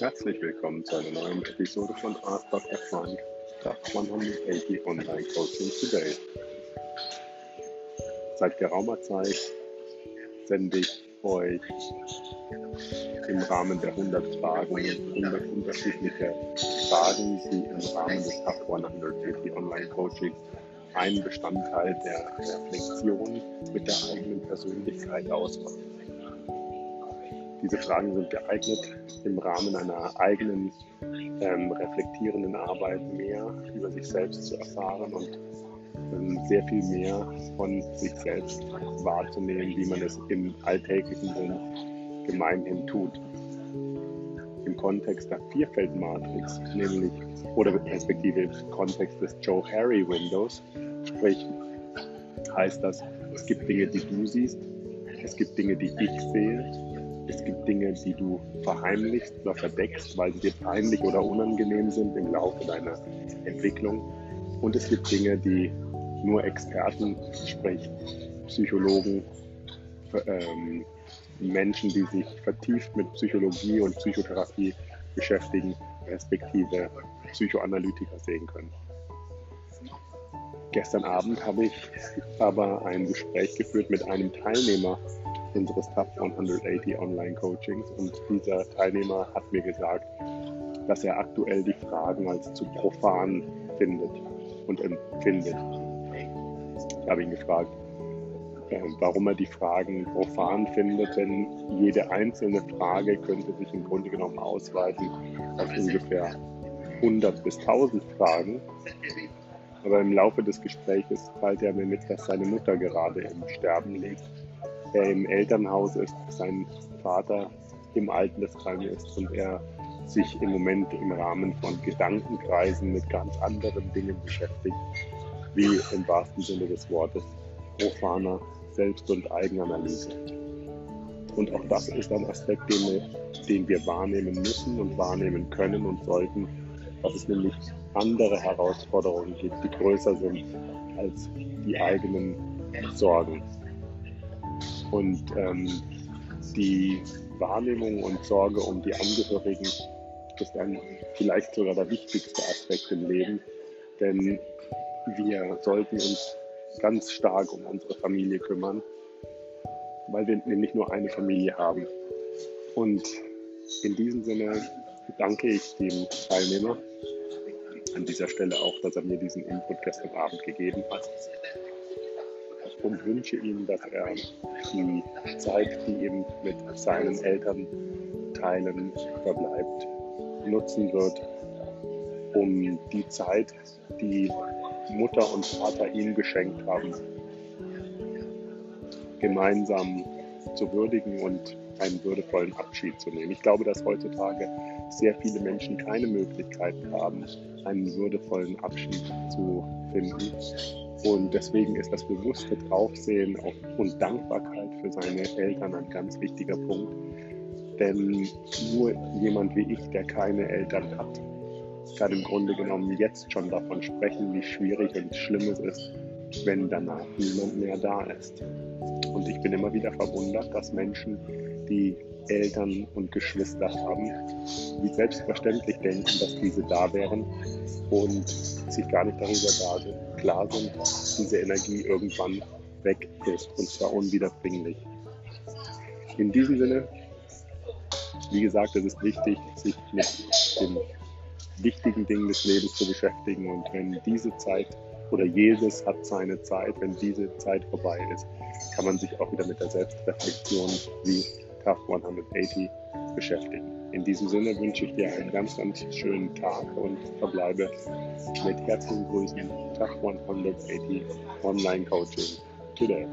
Herzlich willkommen zu einer neuen Episode von Art Dr. Frank, Tag 180 Online Coaching Today. Seit geraumer Zeit sende ich euch im Rahmen der 100 Fragen 100 unterschiedliche Fragen, die im Rahmen des Tag 180 Online Coaching einen Bestandteil der Reflexion mit der eigenen Persönlichkeit ausmachen. Diese Fragen sind geeignet, im Rahmen einer eigenen ähm, reflektierenden Arbeit mehr über sich selbst zu erfahren und ähm, sehr viel mehr von sich selbst wahrzunehmen, wie man es im alltäglichen Sinn gemeinhin tut. Im Kontext der Vierfeldmatrix, nämlich oder respektive im Kontext des Joe Harry Windows, sprich heißt das, es gibt Dinge, die du siehst, es gibt Dinge, die ich sehe es gibt Dinge, die du verheimlichst oder verdeckst, weil sie dir peinlich oder unangenehm sind im Laufe deiner Entwicklung. Und es gibt Dinge, die nur Experten, sprich Psychologen, ähm, Menschen, die sich vertieft mit Psychologie und Psychotherapie beschäftigen, respektive Psychoanalytiker sehen können. Gestern Abend habe ich aber ein Gespräch geführt mit einem Teilnehmer unseres Top 180 Online Coachings. Und dieser Teilnehmer hat mir gesagt, dass er aktuell die Fragen als zu profan findet und empfindet. Ich habe ihn gefragt, äh, warum er die Fragen profan findet, denn jede einzelne Frage könnte sich im Grunde genommen ausweiten auf ungefähr 100 bis 1000 Fragen. Aber im Laufe des Gesprächs teilt er mir mit, dass seine Mutter gerade im Sterben liegt er im Elternhaus ist, sein Vater im Altersheim ist und er sich im Moment im Rahmen von Gedankenkreisen mit ganz anderen Dingen beschäftigt, wie im wahrsten Sinne des Wortes profaner Selbst- und Eigenanalyse. Und auch das ist ein Aspekt, den wir, den wir wahrnehmen müssen und wahrnehmen können und sollten, dass es nämlich andere Herausforderungen gibt, die größer sind als die eigenen Sorgen. Und ähm, die Wahrnehmung und Sorge um die Angehörigen ist ein vielleicht sogar der wichtigste Aspekt im Leben, denn wir sollten uns ganz stark um unsere Familie kümmern, weil wir nämlich nur eine Familie haben. Und in diesem Sinne danke ich dem Teilnehmer an dieser Stelle auch, dass er mir diesen Input gestern Abend gegeben hat und wünsche ihm, dass er die Zeit, die ihm mit seinen Elternteilen verbleibt, nutzen wird, um die Zeit, die Mutter und Vater ihm geschenkt haben, gemeinsam zu würdigen und einen würdevollen Abschied zu nehmen. Ich glaube, dass heutzutage sehr viele Menschen keine Möglichkeit haben, einen würdevollen Abschied zu finden und deswegen ist das bewusste Draufsehen und Dankbarkeit für seine Eltern ein ganz wichtiger Punkt. Denn nur jemand wie ich, der keine Eltern hat, kann im Grunde genommen jetzt schon davon sprechen, wie schwierig und schlimm es ist, wenn danach niemand mehr da ist. Und ich bin immer wieder verwundert, dass Menschen, die Eltern und Geschwister haben, wie selbstverständlich denken, dass diese da wären und sich gar nicht darüber klar sind, diese Energie irgendwann weg ist und zwar unwiederbringlich. In diesem Sinne, wie gesagt, es ist wichtig, sich mit den wichtigen Dingen des Lebens zu beschäftigen und wenn diese Zeit oder jedes hat seine Zeit, wenn diese Zeit vorbei ist, kann man sich auch wieder mit der Selbstreflexion wie Tough 180 beschäftigen. In diesem Sinne wünsche ich dir einen ganz, ganz schönen Tag und verbleibe mit herzlichen Grüßen. Tag 180 Online Coaching today.